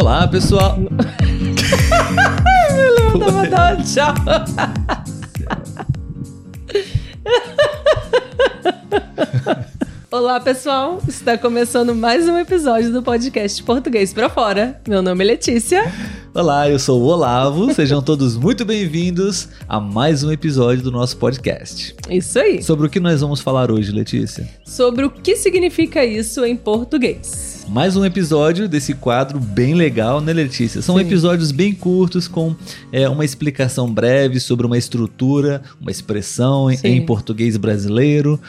Olá, pessoal. Eu tava dando tchau. Olá, pessoal. Está começando mais um episódio do podcast Português para Fora. Meu nome é Letícia. Olá, eu sou o Olavo. Sejam todos muito bem-vindos a mais um episódio do nosso podcast. Isso aí. Sobre o que nós vamos falar hoje, Letícia? Sobre o que significa isso em português. Mais um episódio desse quadro bem legal, né, Letícia? São Sim. episódios bem curtos com é, uma explicação breve sobre uma estrutura, uma expressão em- em português brasileiro,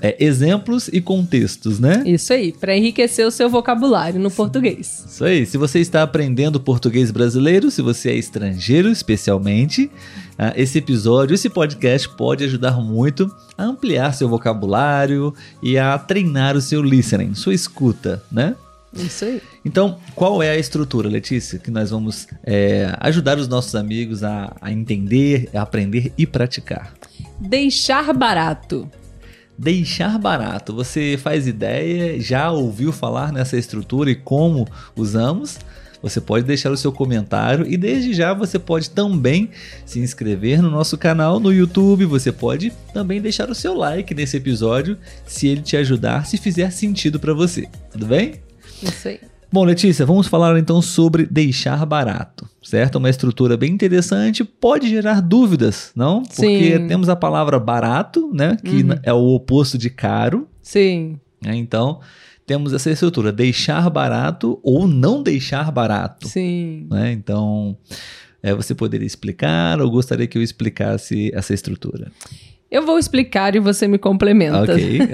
é, exemplos e contextos, né? Isso aí, para enriquecer o seu vocabulário no português. Isso aí. Se você está aprendendo português brasileiro, se você é estrangeiro especialmente, ah, esse episódio, esse podcast pode ajudar muito a ampliar seu vocabulário e a treinar o seu listening, sua escuta, né? Isso aí. Então, qual é a estrutura, Letícia, que nós vamos é, ajudar os nossos amigos a, a entender, a aprender e praticar? Deixar barato. Deixar barato. Você faz ideia, já ouviu falar nessa estrutura e como usamos? Você pode deixar o seu comentário e desde já você pode também se inscrever no nosso canal no YouTube. Você pode também deixar o seu like nesse episódio se ele te ajudar, se fizer sentido para você. Tudo bem? Isso aí. Bom, Letícia, vamos falar então sobre deixar barato, certo? Uma estrutura bem interessante, pode gerar dúvidas, não? Porque Sim. temos a palavra barato, né? Que Uhum. é o oposto de caro, Sim. né? Então, temos essa estrutura, deixar barato ou não deixar barato, Sim. né? Então, é, você poderia explicar ou gostaria que eu explicasse essa estrutura? Eu vou explicar e você me complementa. Ok.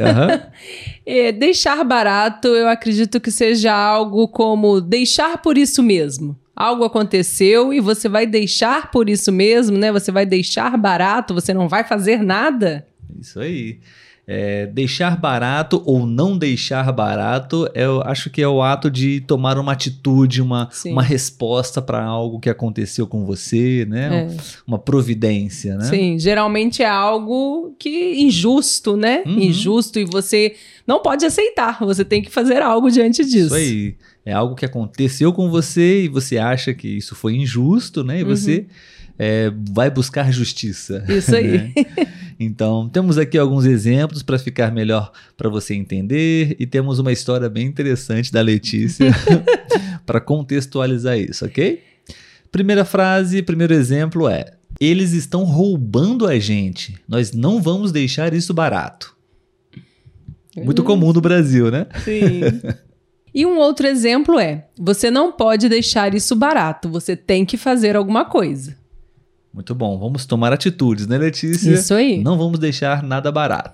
É, deixar barato, eu acredito que seja algo como deixar por isso mesmo. Algo aconteceu e você vai deixar por isso mesmo, né? Você vai deixar barato, você não vai fazer nada. Isso aí. É, deixar barato ou não deixar barato, eu acho que é o ato de tomar uma atitude, uma, Sim. uma resposta para algo que aconteceu com você, né? É. Uma providência, né? Sim, geralmente é algo que injusto, né? Uhum. Injusto e você não pode aceitar. Você tem que fazer algo diante disso. Isso aí. É algo que aconteceu com você e você acha que isso foi injusto, né? E Uhum. você é, vai buscar justiça. Isso aí. né? Então, temos aqui alguns exemplos para ficar melhor para você entender e temos uma história bem interessante da Letícia para contextualizar isso, ok? Primeira frase, primeiro exemplo é: Eles estão roubando a gente. Nós não vamos deixar isso barato. Muito Uhum. comum no Brasil, né? Sim. E um outro exemplo é: você não pode deixar isso barato, você tem que fazer alguma coisa. Muito bom. Vamos tomar atitudes, né, Letícia? Isso aí. Não vamos deixar nada barato.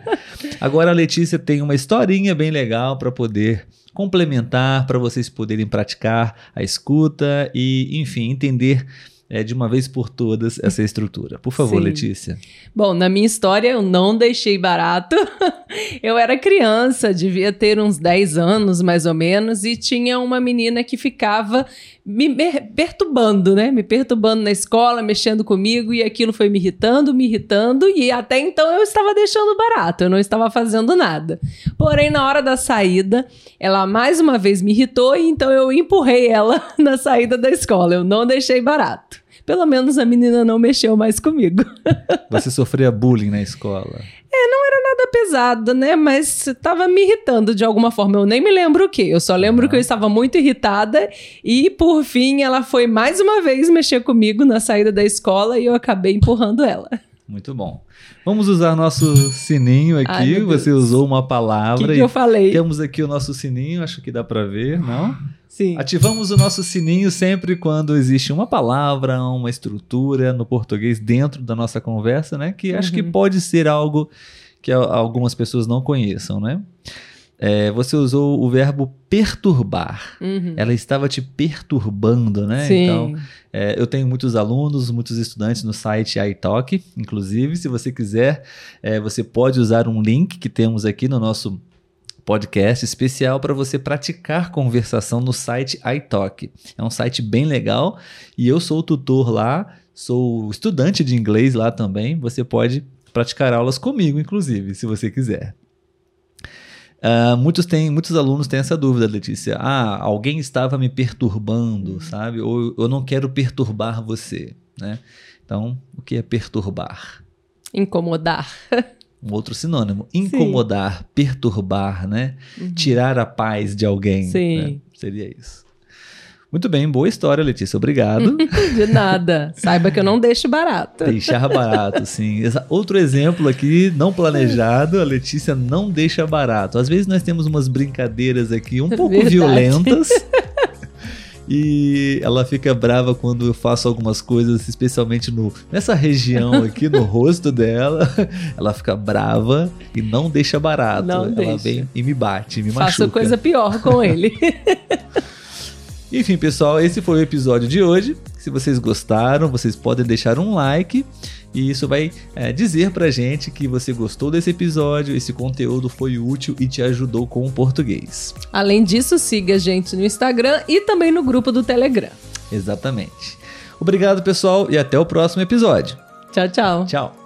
Agora a Letícia tem uma historinha bem legal para poder complementar, para vocês poderem praticar a escuta e, enfim, entender é, de uma vez por todas essa estrutura. Por favor, Sim. Letícia. Bom, na minha história eu não deixei barato. eu era criança, devia ter uns 10 anos mais ou menos, e tinha uma menina que ficava me perturbando, né? Me perturbando na escola, mexendo comigo, e aquilo foi me irritando, me irritando, e até então eu estava deixando barato, eu não estava fazendo nada. Porém, na hora da saída, ela mais uma vez me irritou, e então eu empurrei ela na saída da escola. Eu não deixei barato. Pelo menos a menina não mexeu mais comigo. Você sofria bullying na escola. Nada pesado, né? Mas tava me irritando de alguma forma. Eu nem me lembro o que. Eu só lembro que eu estava muito irritada e, por fim, ela foi mais uma vez mexer comigo na saída da escola e eu acabei empurrando ela. Muito bom. Vamos usar nosso sininho aqui. Ai. Você usou uma palavra. que, que eu falei? Temos aqui o nosso sininho, acho que dá para ver, não? Sim. Ativamos o nosso sininho sempre quando existe uma palavra, uma estrutura no português dentro da nossa conversa, né? Que acho que Uhum. pode ser algo que algumas pessoas não conheçam, né? É, você usou o verbo perturbar. Uhum. Ela estava te perturbando, né? Sim. Então, é, eu tenho muitos alunos, muitos estudantes no site iTalk. Inclusive, se você quiser, é, você pode usar um link que temos aqui no nosso podcast especial para você praticar conversação no site iTalk. É um site bem legal e eu sou o tutor lá, sou estudante de inglês lá também. Você pode praticar aulas comigo, inclusive, se você quiser. Uh, muitos têm, muitos alunos têm essa dúvida, Letícia. Ah, alguém estava me perturbando, sabe? Ou eu não quero perturbar você, né? Então, o que é perturbar? Incomodar. Um outro sinônimo. Incomodar, Sim. perturbar, né? Uhum. Tirar a paz de alguém. Sim. Né? Seria isso. Muito bem, boa história, Letícia. Obrigado. De nada. Saiba que eu não deixo barato. Deixar barato, sim. Outro exemplo aqui, não planejado, a Letícia não deixa barato. Às vezes nós temos umas brincadeiras aqui um pouco Verdade. violentas. E ela fica brava quando eu faço algumas coisas, especialmente no, nessa região aqui, no rosto dela. Ela fica brava e não deixa barato. Não ela deixa. vem e me bate, me Faço machuca. Faço coisa pior com ele. Enfim, pessoal, esse foi o episódio de hoje. Se vocês gostaram, vocês podem deixar um like. E isso vai é, dizer pra gente que você gostou desse episódio, esse conteúdo foi útil e te ajudou com o português. Além disso, siga a gente no Instagram e também no grupo do Telegram. Exatamente. Obrigado, pessoal, e até o próximo episódio. Tchau, tchau. Tchau.